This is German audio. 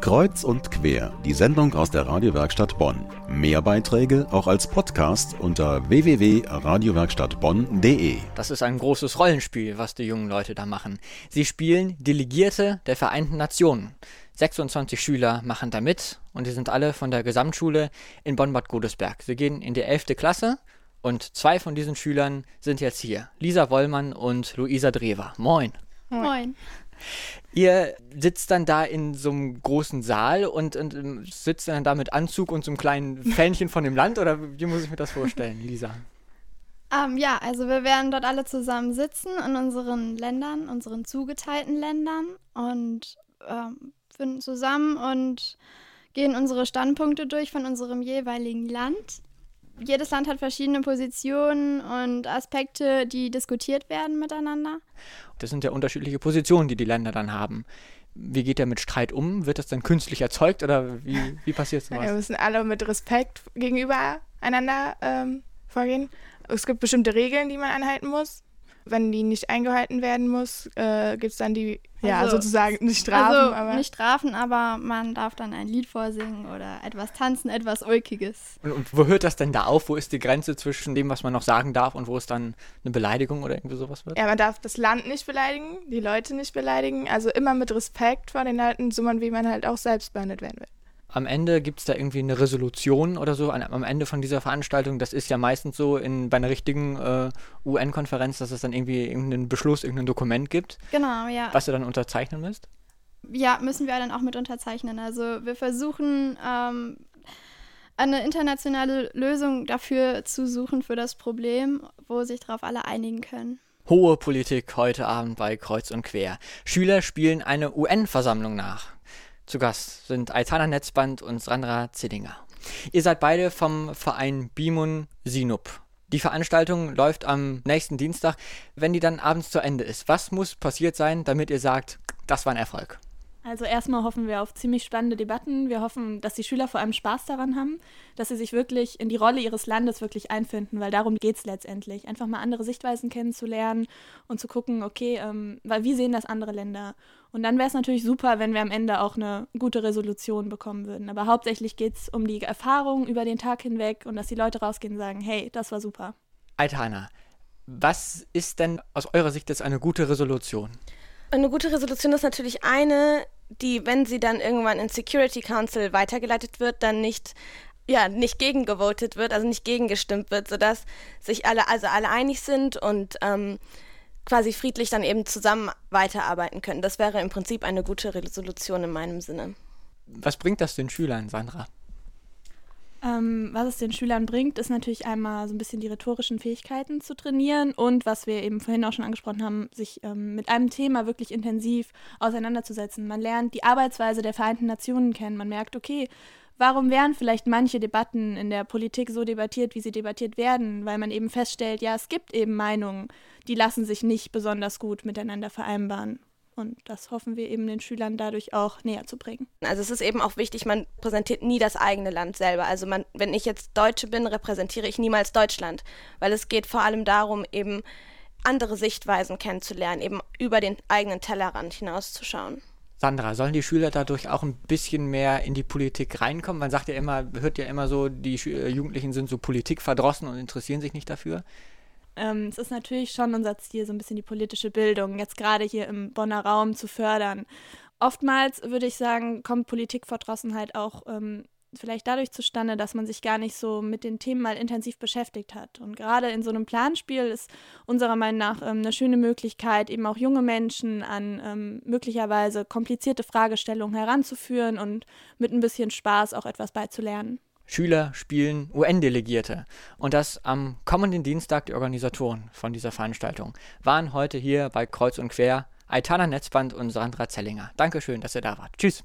Kreuz und quer, die Sendung aus der Radiowerkstatt Bonn. Mehr Beiträge auch als Podcast unter www.radiowerkstattbonn.de. Das ist ein großes Rollenspiel, was die jungen Leute da machen. Sie spielen Delegierte der Vereinten Nationen. 26 Schüler machen da mit und die sind alle von der Gesamtschule in Bonn-Bad Godesberg. Sie gehen in die 11. Klasse und zwei von diesen Schülern sind jetzt hier. Lisa Wollmann und Luisa Drewer. Moin. Moin. Ihr sitzt dann da in so einem großen Saal und, und ähm, sitzt dann da mit Anzug und so einem kleinen Fähnchen von dem Land oder wie muss ich mir das vorstellen, Lisa? Ähm, ja, also wir werden dort alle zusammen sitzen in unseren Ländern, unseren zugeteilten Ländern und ähm, finden zusammen und gehen unsere Standpunkte durch von unserem jeweiligen Land. Jedes Land hat verschiedene Positionen und Aspekte, die diskutiert werden miteinander. Das sind ja unterschiedliche Positionen, die die Länder dann haben. Wie geht er mit Streit um? Wird das dann künstlich erzeugt oder wie, wie passiert sowas? Wir müssen alle mit Respekt gegenüber einander ähm, vorgehen. Es gibt bestimmte Regeln, die man einhalten muss. Wenn die nicht eingehalten werden muss, äh, gibt es dann die, ja, Also- sozusagen nicht Strafen, also aber nicht Strafen, aber man darf dann ein Lied vorsingen oder etwas tanzen, etwas Ulkiges. Und, und wo hört das denn da auf? Wo ist die Grenze zwischen dem, was man noch sagen darf und wo es dann eine Beleidigung oder irgendwie sowas wird? ja, man darf das Land nicht beleidigen, die Leute nicht beleidigen. Also immer mit Respekt vor den Leuten, so man, wie man halt auch selbst behandelt werden will. Am Ende gibt es da irgendwie eine Resolution oder so an, am Ende von dieser Veranstaltung. Das ist ja meistens so in, bei einer richtigen äh, UN-Konferenz, dass es dann irgendwie irgendeinen Beschluss, irgendein Dokument gibt, Genau, ja. was ihr dann unterzeichnen müsst. Ja, müssen wir dann auch mit unterzeichnen. Also wir versuchen ähm, eine internationale Lösung dafür zu suchen für das Problem, wo sich darauf alle einigen können. Hohe Politik heute Abend bei Kreuz und Quer. Schüler spielen eine UN-Versammlung nach. Zu Gast sind Aitana Netzband und Sandra Zillinger. Ihr seid beide vom Verein Bimun Sinup. Die Veranstaltung läuft am nächsten Dienstag. Wenn die dann abends zu Ende ist, was muss passiert sein, damit ihr sagt, das war ein Erfolg? Also erstmal hoffen wir auf ziemlich spannende Debatten. Wir hoffen, dass die Schüler vor allem Spaß daran haben, dass sie sich wirklich in die Rolle ihres Landes wirklich einfinden, weil darum geht es letztendlich. Einfach mal andere Sichtweisen kennenzulernen und zu gucken, okay, ähm, weil wie sehen das andere Länder? Und dann wäre es natürlich super, wenn wir am Ende auch eine gute Resolution bekommen würden. Aber hauptsächlich geht es um die Erfahrung über den Tag hinweg und dass die Leute rausgehen und sagen, hey, das war super. Aitana, was ist denn aus eurer Sicht jetzt eine gute Resolution? Eine gute Resolution ist natürlich eine, die, wenn sie dann irgendwann in Security Council weitergeleitet wird, dann nicht ja, nicht gegengevotet wird, also nicht gegengestimmt wird, sodass sich alle, also alle einig sind und ähm, quasi friedlich dann eben zusammen weiterarbeiten können. Das wäre im Prinzip eine gute Resolution in meinem Sinne. Was bringt das den Schülern, Sandra? Ähm, was es den Schülern bringt, ist natürlich einmal so ein bisschen die rhetorischen Fähigkeiten zu trainieren und was wir eben vorhin auch schon angesprochen haben, sich ähm, mit einem Thema wirklich intensiv auseinanderzusetzen. Man lernt die Arbeitsweise der Vereinten Nationen kennen. Man merkt, okay, warum werden vielleicht manche Debatten in der Politik so debattiert, wie sie debattiert werden, weil man eben feststellt, ja, es gibt eben Meinungen, die lassen sich nicht besonders gut miteinander vereinbaren. Und das hoffen wir eben den Schülern dadurch auch näher zu bringen. Also es ist eben auch wichtig, man präsentiert nie das eigene Land selber. Also man, wenn ich jetzt Deutsche bin, repräsentiere ich niemals Deutschland, weil es geht vor allem darum, eben andere Sichtweisen kennenzulernen, eben über den eigenen Tellerrand hinauszuschauen. Sandra, sollen die Schüler dadurch auch ein bisschen mehr in die Politik reinkommen? Man sagt ja immer, hört ja immer so, die äh, Jugendlichen sind so politikverdrossen und interessieren sich nicht dafür. Ähm, es ist natürlich schon unser Ziel, so ein bisschen die politische Bildung jetzt gerade hier im Bonner Raum zu fördern. Oftmals würde ich sagen, kommt Politikverdrossenheit auch ähm, vielleicht dadurch zustande, dass man sich gar nicht so mit den Themen mal intensiv beschäftigt hat. Und gerade in so einem Planspiel ist unserer Meinung nach ähm, eine schöne Möglichkeit, eben auch junge Menschen an ähm, möglicherweise komplizierte Fragestellungen heranzuführen und mit ein bisschen Spaß auch etwas beizulernen. Schüler spielen UN-Delegierte. Und das am kommenden Dienstag die Organisatoren von dieser Veranstaltung waren heute hier bei Kreuz und Quer Aitana Netzband und Sandra Zellinger. Dankeschön, dass ihr da wart. Tschüss.